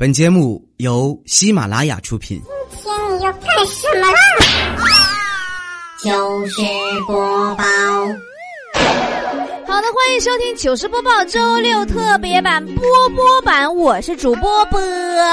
本节目由喜马拉雅出品。今天你要干什么啦？糗事播报，好的，欢迎收听糗事播报周六特别版波波版，我是主播波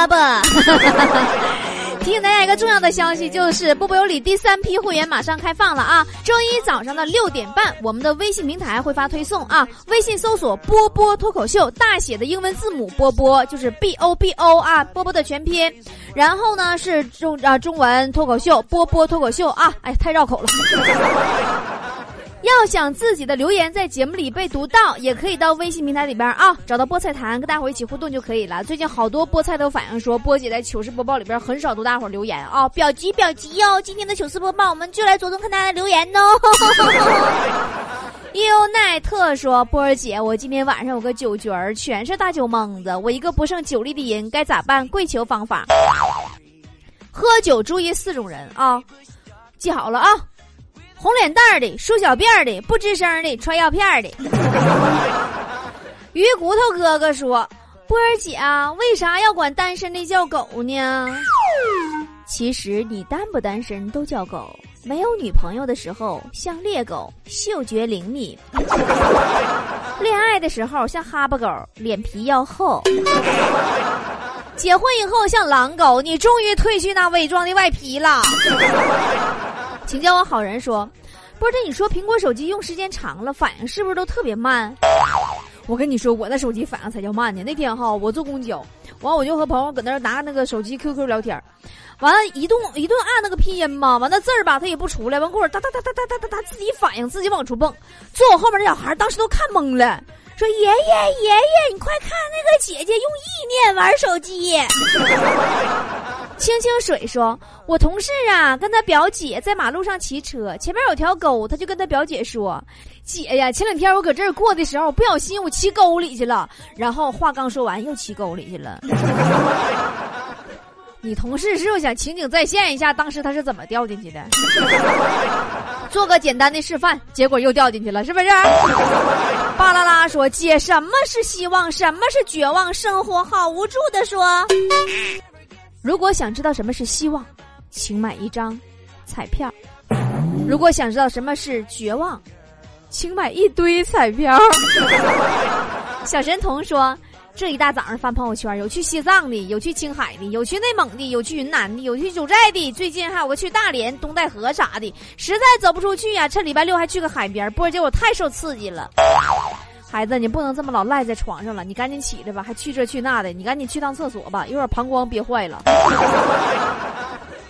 波。提醒大家一个重要的消息，就是波波有理第三批会员马上开放了啊！周一早上的六点半，我们的微信平台会发推送啊，微信搜索“波波脱口秀”，大写的英文字母“波波”就是 B O B O 啊，波波的全拼，然后呢是中啊中文脱口秀，波波脱口秀啊，哎，太绕口了。要想自己的留言在节目里被读到，也可以到微信平台里边啊，找到菠菜坛，跟大伙一起互动就可以了。最近好多菠菜都反映说，波姐在糗事播报里边很少读大伙留言啊，表急表急哟！今天的糗事播报，我们就来着重看大家的留言哦。优奈特说：“波儿姐，我今天晚上有个酒局儿，全是大酒蒙子，我一个不胜酒力的人，该咋办？跪求方法。喝酒注意四种人啊，记好了啊。”红脸蛋儿的，梳小辫儿的，不吱声的，穿药片儿的。鱼骨头哥哥说：“波儿姐啊，为啥要管单身的叫狗呢？其实你单不单身都叫狗。没有女朋友的时候像猎狗，嗅觉灵敏；恋爱的时候像哈巴狗，脸皮要厚；结婚以后像狼狗，你终于褪去那伪装的外皮了。”请叫我好人说，不是你说苹果手机用时间长了，反应是不是都特别慢？我跟你说，我那手机反应才叫慢呢。那天哈，我坐公交，完我就和朋友搁那拿那个手机 QQ 聊天，完了，一顿一顿按那个拼音嘛，完那字儿吧，它也不出来，完过会儿哒哒哒哒哒哒哒哒自己反应，自己往出蹦。坐我后面的小孩当时都看懵了，说爷爷爷爷，你快看那个姐姐用意念玩手机。清清水说：“我同事啊，跟他表姐在马路上骑车，前面有条沟，他就跟他表姐说：‘姐呀，前两天我搁这儿过的时候，不小心我骑沟里去了。’然后话刚说完，又骑沟里去了。你同事是不是想情景再现一下当时他是怎么掉进去的？做个简单的示范，结果又掉进去了，是不是？巴啦啦说：‘姐，什么是希望？什么是绝望？生活好无助的说。’”如果想知道什么是希望，请买一张彩票；如果想知道什么是绝望，请买一堆彩票。小神童说：“这一大早上翻朋友圈，有去西藏的，有去青海的，有去内蒙的，有去云南的，有去九寨的，最近还有个去大连、东戴河啥的。实在走不出去呀，趁礼拜六还去个海边。波姐，我太受刺激了。”孩子，你不能这么老赖在床上了，你赶紧起来吧，还去这去那的，你赶紧去趟厕所吧，一会儿膀胱憋坏了。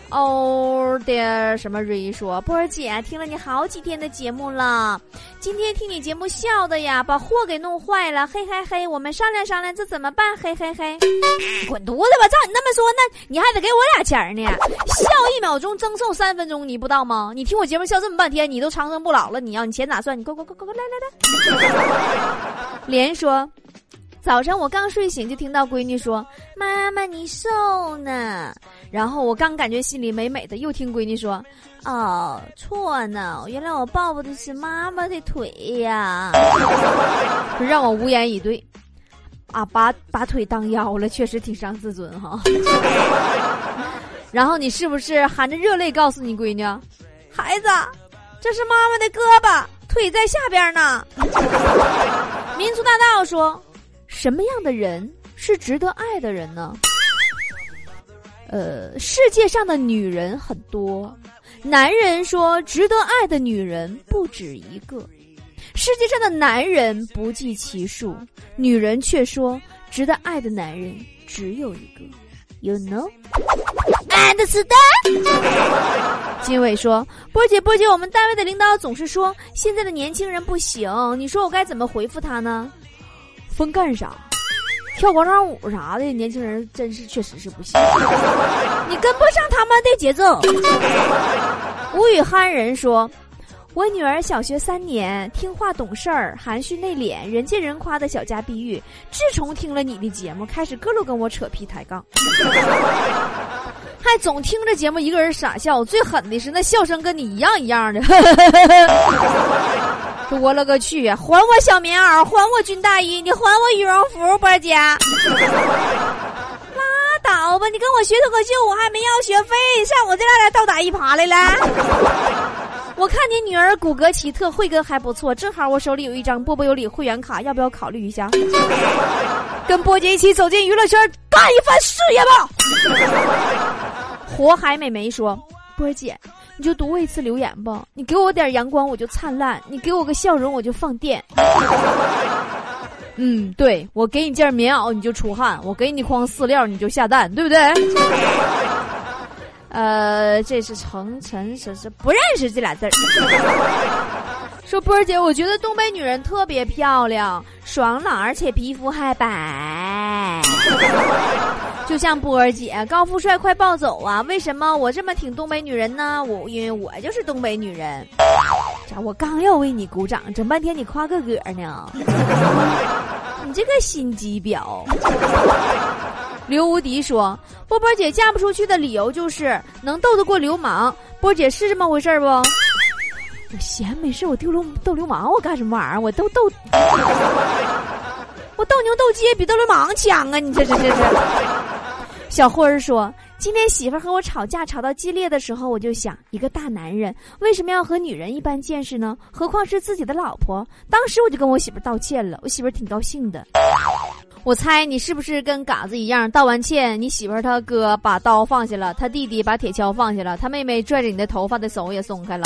哦的什么瑞说，波儿姐听了你好几天的节目了，今天听你节目笑的呀，把货给弄坏了，嘿嘿嘿，我们商量商量这怎么办？嘿嘿嘿，滚犊子吧！照你那么说，那你还得给我俩钱呢，笑一秒钟赠送三分钟，你不知道吗？你听我节目笑这么半天，你都长生不老了，你要你钱咋算？你快快快快快来来来！连说。早上我刚睡醒就听到闺女说：“妈妈你瘦呢。”然后我刚感觉心里美美的，又听闺女说：“哦，错呢，原来我抱抱的是妈妈的腿呀。”让我无言以对。啊，把把腿当腰了，确实挺伤自尊哈。然后你是不是含着热泪告诉你闺女：“孩子，这是妈妈的胳膊，腿在下边呢。” 民族大道说。什么样的人是值得爱的人呢？呃，世界上的女人很多，男人说值得爱的女人不止一个，世界上的男人不计其数，女人却说值得爱的男人只有一个。You know？Understand？金伟说：“波姐，波姐，我们单位的领导总是说现在的年轻人不行，你说我该怎么回复他呢？”风干啥？跳广场舞啥的，年轻人真是确实是不行。你跟不上他们的节奏。吴语憨人说：“我女儿小学三年，听话懂事儿，含蓄内敛，人见人夸的小家碧玉。自从听了你的节目，开始各路跟我扯皮抬杠，还总听着节目一个人傻笑。最狠的是那笑声跟你一样一样的。”我勒个去！还我小棉袄，还我军大衣，你还我羽绒服，波姐。拉倒吧，你跟我学脱口秀，我还没要学费，上我这来倒打一耙来了。我看你女儿骨骼奇特，慧根还不错，正好我手里有一张波波有理会员卡，要不要考虑一下？跟波姐一起走进娱乐圈，干一番事业吧！火海美眉说：“波姐，你就读我一次留言吧，你给我点阳光我就灿烂，你给我个笑容我就放电。”嗯，对，我给你件棉袄你就出汗，我给你筐饲料你就下蛋，对不对？呃，这是成晨，是是不认识这俩字儿。说波儿姐，我觉得东北女人特别漂亮，爽朗，而且皮肤还白。就像波儿姐，高富帅快暴走啊！为什么我这么挺东北女人呢？我因为我就是东北女人。咋我刚要为你鼓掌，整半天你夸个嗝呢。你这个心机婊。刘无敌说：“波波姐嫁不出去的理由就是能斗得过流氓。波姐是这么回事不？我闲没事，我丢流斗流氓，我干什么玩意儿？我斗斗，我斗牛斗鸡比斗流氓强啊！你这这这这。”小辉儿说：“今天媳妇儿和我吵架，吵到激烈的时候，我就想，一个大男人为什么要和女人一般见识呢？何况是自己的老婆。当时我就跟我媳妇儿道歉了，我媳妇儿挺高兴的。”我猜你是不是跟嘎子一样？道完歉，你媳妇儿他哥把刀放下了，他弟弟把铁锹放下了，他妹妹拽着你的头发的手也松开了，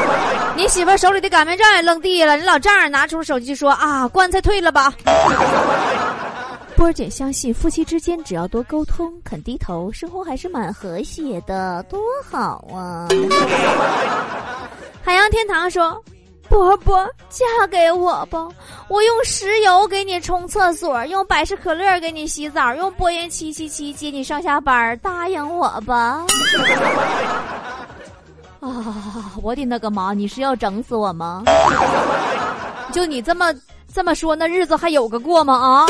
你媳妇儿手里的擀面杖也扔地了，你老丈人拿出手机说啊，棺材退了吧。波儿姐相信夫妻之间只要多沟通，肯低头，生活还是蛮和谐的，多好啊！海洋天堂说。波波，嫁给我吧！我用石油给你冲厕所，用百事可乐给你洗澡，用波音七七七接你上下班，答应我吧！啊，我的那个妈！你是要整死我吗？就你这么这么说，那日子还有个过吗？啊！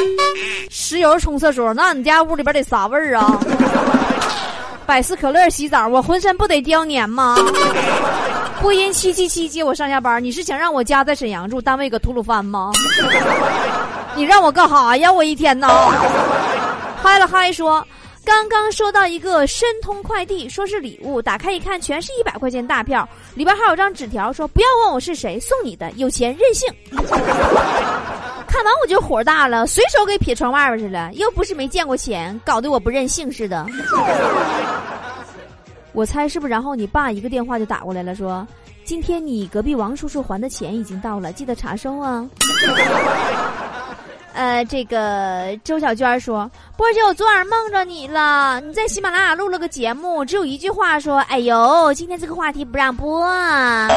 石油冲厕所，那你家屋里边得啥味儿啊？百事可乐洗澡，我浑身不得叼黏吗？播音七七七接我上下班，你是想让我家在沈阳住，单位搁吐鲁番吗？你让我干哈呀？我一天呐！嗨了嗨说，刚刚收到一个申通快递，说是礼物，打开一看，全是一百块钱大票，里边还有张纸条，说不要问我是谁送你的，有钱任性。看完我就火大了，随手给撇窗外边去了，又不是没见过钱，搞得我不任性似的。我猜是不是？然后你爸一个电话就打过来了，说：“今天你隔壁王叔叔还的钱已经到了，记得查收啊。”呃，这个周小娟说：“波姐，我昨晚梦着你了，你在喜马拉雅录了个节目，只有一句话说：‘哎呦，今天这个话题不让播啊。’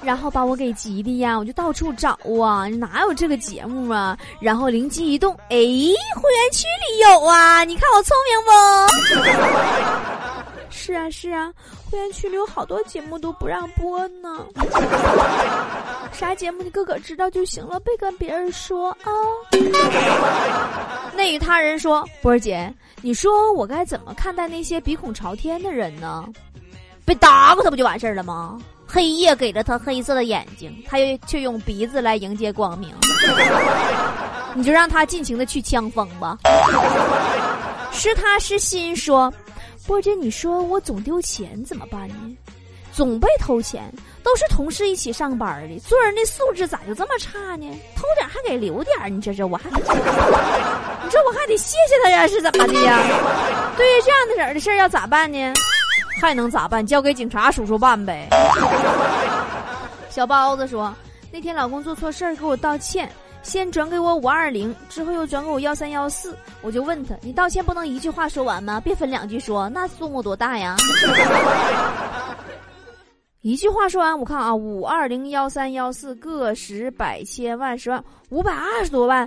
然后把我给急的呀，我就到处找啊，哪有这个节目啊？然后灵机一动，哎，会员区里有啊，你看我聪明不？”是啊，会员区里有好多节目都不让播呢。啥节目你哥哥知道就行了，别跟别人说啊。那与他人说，波儿姐，你说我该怎么看待那些鼻孔朝天的人呢？被打过他不就完事儿了吗？黑夜给了他黑色的眼睛，他又却用鼻子来迎接光明。你就让他尽情的去枪锋吧。是他是心说。波姐，你说我总丢钱怎么办呢？总被偷钱，都是同事一起上班的，做人的素质咋就这么差呢？偷点还给留点，你这这我还，你说我还得谢谢他呀，是怎么的呀？对于这样的人的事儿要咋办呢？还能咋办？交给警察叔叔办呗。小包子说，那天老公做错事儿，给我道歉。先转给我五二零，之后又转给我幺三幺四，我就问他：“你道歉不能一句话说完吗？别分两句说，那数目多大呀？” 一句话说完，我看啊，五二零幺三幺四个十百千万十万五百二十多万，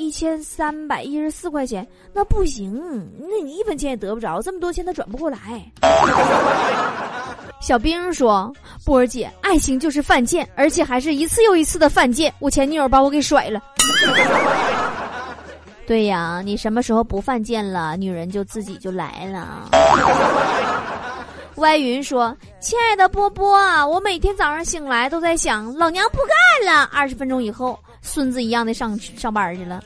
一千三百一十四块钱，那不行，那你一分钱也得不着，这么多钱他转不过来。小兵说：“波儿姐，爱情就是犯贱，而且还是一次又一次的犯贱。我前女友把我给甩了。对呀，你什么时候不犯贱了，女人就自己就来了。”歪云说：“亲爱的波波啊，我每天早上醒来都在想，老娘不干了。二十分钟以后，孙子一样的上上班去了。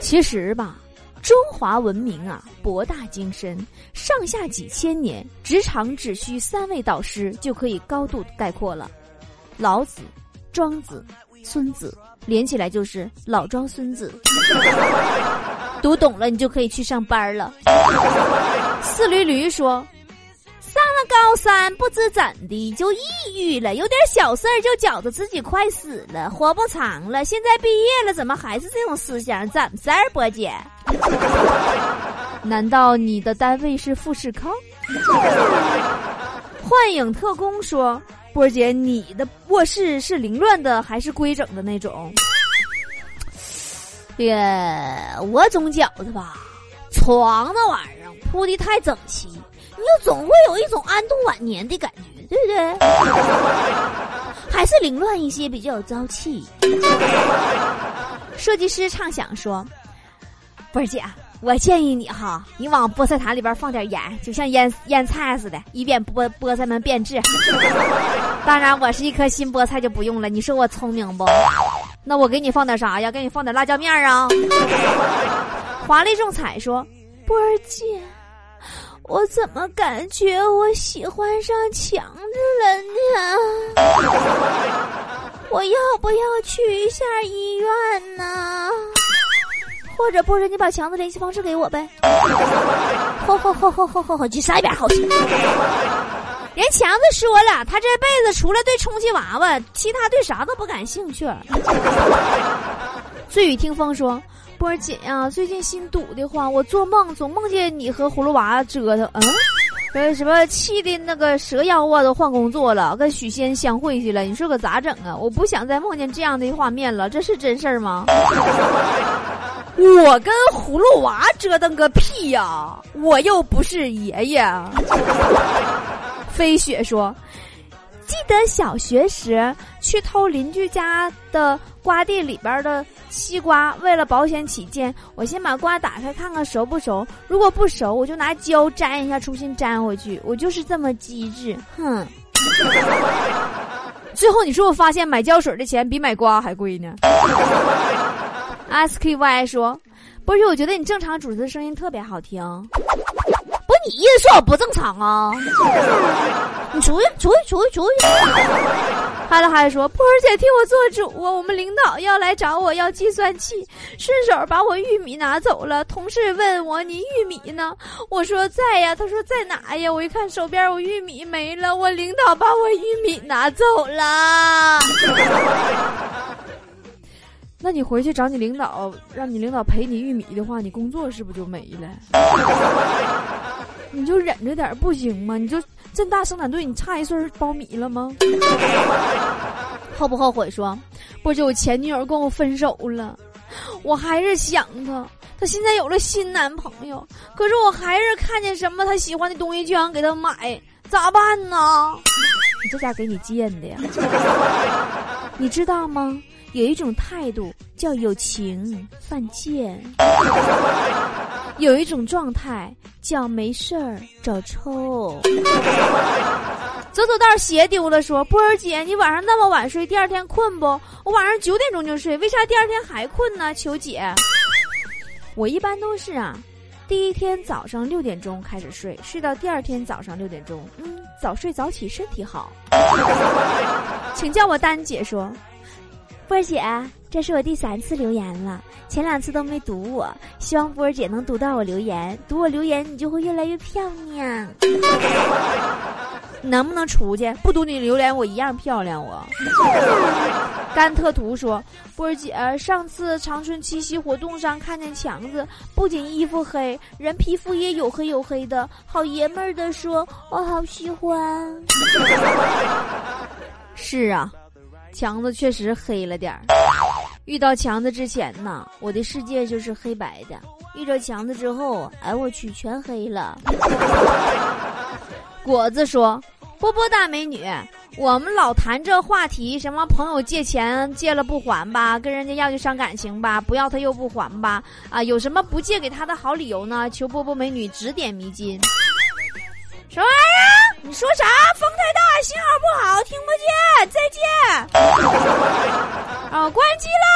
其实吧。”中华文明啊，博大精深，上下几千年，职场只需三位导师就可以高度概括了。老子、庄子、孙子，连起来就是老庄孙子。读懂了，你就可以去上班了。四驴驴说。上了高三，不知怎的就抑郁了，有点小事儿就觉得自己快死了，活不长了。现在毕业了，怎么还是这种思想？怎么事儿，波姐？难道你的单位是富士康？幻影特工说：“波姐，你的卧室是凌乱的还是规整的那种？”也，我总觉得吧，床那玩意儿铺的太整齐。你就总会有一种安度晚年的感觉，对不对？还是凌乱一些比较有朝气。设计师畅想说：“波儿姐，我建议你哈，你往菠菜坛里边放点盐，就像腌腌菜似的，以便菠菠菜们变质。当然，我是一颗新菠菜就不用了。你说我聪明不？那我给你放点啥呀？给你放点辣椒面啊？”华丽仲彩说：“波儿姐。”我怎么感觉我喜欢上强子了呢？我要不要去一下医院呢？或者不是你把强子联系方式给我呗？吼吼吼吼吼吼吼！去上一边好去！人强子说了，他这辈子除了对充气娃娃，其他对啥都不感兴趣。醉雨听风说。波姐呀，最近心堵得慌，我做梦总梦见你和葫芦娃折腾，嗯，呃，什么气的那个蛇妖啊都换工作了，跟许仙相会去了，你说可咋整啊？我不想再梦见这样的画面了，这是真事儿吗？我跟葫芦娃折腾个屁呀！我又不是爷爷。飞雪说。记得小学时去偷邻居家的瓜地里边的西瓜，为了保险起见，我先把瓜打开看看熟不熟。如果不熟，我就拿胶粘一下，重新粘回去。我就是这么机智，哼！最后你说我发现买胶水的钱比买瓜还贵呢。S K Y 说：“不是，我觉得你正常主持的声音特别好听。”不你意思说我不正常啊？你出去，出去，出去，出去！哈了哈说：“波儿姐替我做主，我们领导要来找我要计算器，顺手把我玉米拿走了。同事问我你玉米呢？我说在呀。他说在哪呀？我一看手边我玉米没了，我领导把我玉米拿走了。那你回去找你领导，让你领导赔你玉米的话，你工作是不是就没了？”你就忍着点不行吗？你就这大生产队，你差一穗苞米了吗？后不后悔？说，不就我前女友跟我分手了，我还是想她。她现在有了新男朋友，可是我还是看见什么她喜欢的东西就想给她买，咋办呢？你这家给你贱的呀！你知道吗？有一种态度叫有情犯贱。有一种状态叫没事儿找抽。走走道鞋丢了，说波儿姐，你晚上那么晚睡，第二天困不？我晚上九点钟就睡，为啥第二天还困呢？求姐，我一般都是啊，第一天早上六点钟开始睡，睡到第二天早上六点钟。嗯，早睡早起身体好。请叫我丹姐说。波儿姐，这是我第三次留言了，前两次都没读我，希望波儿姐能读到我留言，读我留言你就会越来越漂亮。能不能出去？不读你留言，我一样漂亮。我 甘特图说，波儿姐，上次长春七夕活动上看见强子，不仅衣服黑，人皮肤也有黑有黑的，好爷们儿的说，我好喜欢。是啊。强子确实黑了点儿。遇到强子之前呢，我的世界就是黑白的；遇到强子之后，哎我去，全黑了。果子说：“波波大美女，我们老谈这话题，什么朋友借钱借了不还吧，跟人家要就伤感情吧，不要他又不还吧，啊，有什么不借给他的好理由呢？求波波美女指点迷津。”什么玩意儿？你说啥？风太大，信号不好，听不见。再见。啊，关机了。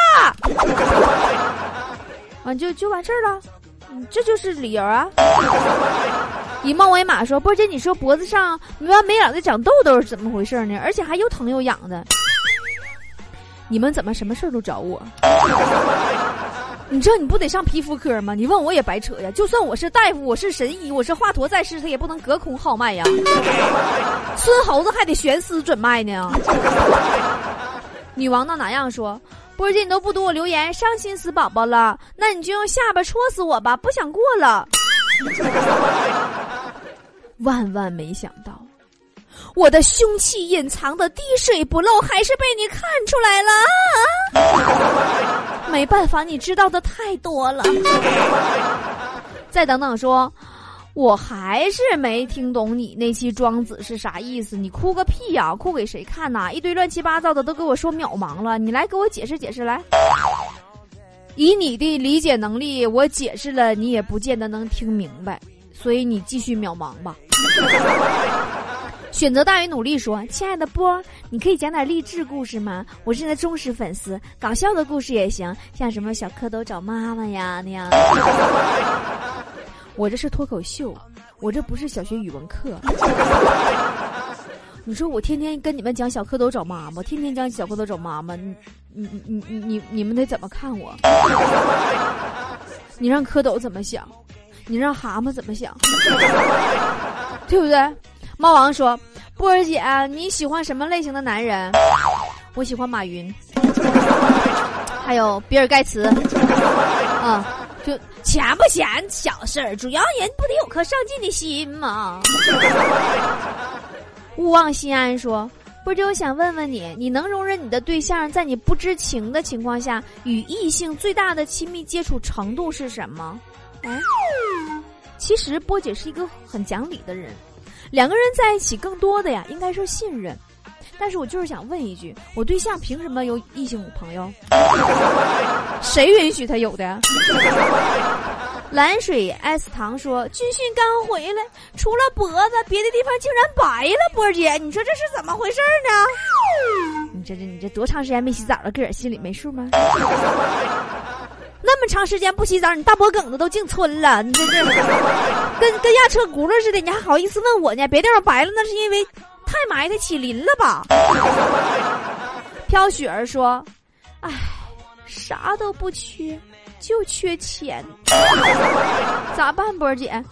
啊，就就完事儿了。嗯这就是理由啊。以梦为马说，波姐，你说脖子上没完没了的长痘痘是怎么回事呢？而且还又疼又痒的。你们怎么什么事儿都找我？你这你不得上皮肤科吗？你问我也白扯呀！就算我是大夫，我是神医，我是华佗在世，他也不能隔空号脉呀。孙猴子还得悬丝准脉呢。女王闹哪样说？波姐，你都不读我留言，伤心死宝宝了。那你就用下巴戳死我吧，不想过了。万万没想到。我的凶器隐藏的滴水不漏，还是被你看出来了。没办法，你知道的太多了。再等等，说，我还是没听懂你那期庄子是啥意思。你哭个屁呀！哭给谁看呐？一堆乱七八糟的都给我说渺茫了。你来给我解释解释来。以你的理解能力，我解释了你也不见得能听明白，所以你继续渺茫吧。选择大于努力说：“亲爱的波，你可以讲点励志故事吗？我是你的忠实粉丝，搞笑的故事也行，像什么小蝌蚪找妈妈呀那样。我这是脱口秀，我这不是小学语文课。你说我天天跟你们讲小蝌蚪找妈妈，天天讲小蝌蚪找妈妈，你你你你你你们得怎么看我？你让蝌蚪怎么想？你让蛤蟆怎么想？对不对？”猫王说：“波儿姐，你喜欢什么类型的男人？我喜欢马云，还有比尔盖茨。嗯，就钱不钱小事儿，主要人不得有颗上进的心吗？”勿忘心安说：“波姐，我想问问你，你能容忍你的对象在你不知情的情况下与异性最大的亲密接触程度是什么？”哎，其实波姐是一个很讲理的人。两个人在一起，更多的呀，应该是信任。但是我就是想问一句，我对象凭什么有异性朋友？谁允许他有的？蓝水 S 糖说，军训刚回来，除了脖子，别的地方竟然白了。波姐，你说这是怎么回事呢？你这这你这多长时间没洗澡了？个儿心里没数吗？那么长时间不洗澡，你大脖梗子都进村了，你这这跟跟压车轱辘似的，你还好意思问我呢？别地方白了，那是因为太埋汰起鳞了吧？飘雪儿说：“唉，啥都不缺，就缺钱，咋办？波儿姐，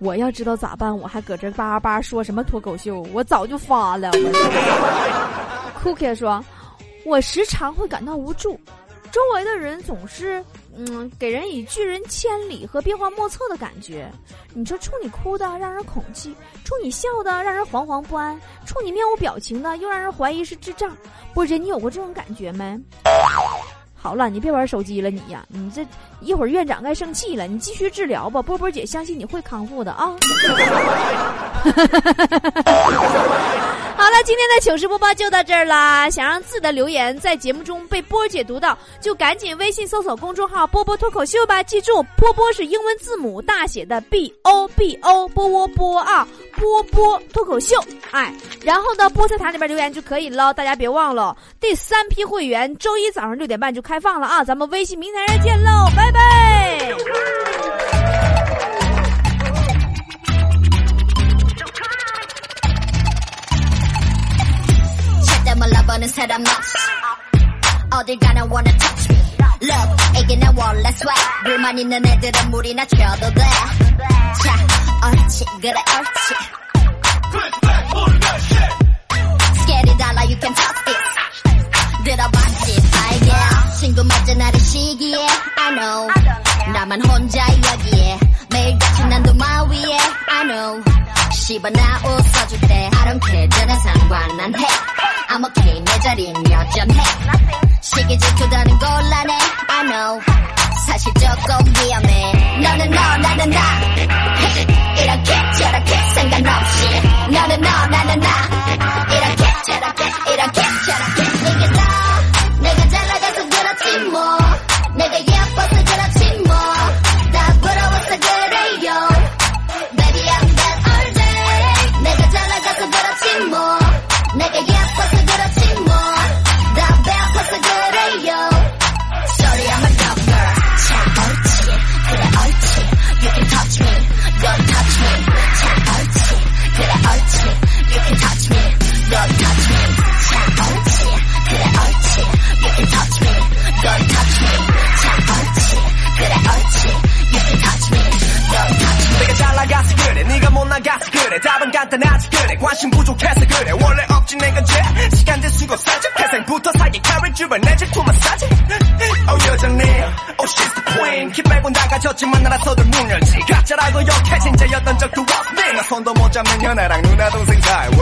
我要知道咋办，我还搁这叭叭说什么脱口秀，我早就发了。” Cookie 说：“我时常会感到无助。”周围的人总是，嗯，给人以拒人千里和变幻莫测的感觉。你说，冲你哭的让人恐惧，冲你笑的让人惶惶不安，冲你面无表情的又让人怀疑是智障。波姐，你有过这种感觉没？好了，你别玩手机了，你呀，你这一会儿院长该生气了，你继续治疗吧。波波姐相信你会康复的啊。今天的糗事播报就到这儿啦。想让自己的留言在节目中被波姐读到，就赶紧微信搜索公众号“波波脱口秀”吧。记住，波波是英文字母大写的 B O B O，波波波啊，波波脱口秀。哎，然后呢，菠菜塔里边留言就可以了。大家别忘了，第三批会员周一早上六点半就开放了啊！咱们微信平台上见喽，拜拜。 보는 사람 너 어딜 가나 wanna touch me. 이게 내 원래 swag. 불만 있는 애들은 물이나 쳐도 돼자 옳지 그래 옳지. Scary 달라 you can touch this 들어봤지 알게. 친구 맞아 나를 시기에 I know. 나만 혼자 여기에. 매일같이 난 도마 위에 I know. 씹어 나 웃어줄 때 I don't care 너는 상관 안해 I'm okay 내 자리는 여전해 시기 질투다는 곤란해. I know. 사실 조금 위험해. 너는 너 나는 나. 이렇게 저렇게 상관없이. 너는 너 나는 나 관심 부족해서 그래. 원래 없지 내가 죄. 시간 들 수고 사지 태생부터 사기 carry 주변 내 질투 마사지. Oh 여전히. Oh she's the queen. 키 빼고 나가졌지만 나라서들 문 열지 가짜라고 욕해진 자였던 적도 없네. 나 손도 못 잡는 연애랑 누나 동생 사이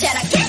said I can't.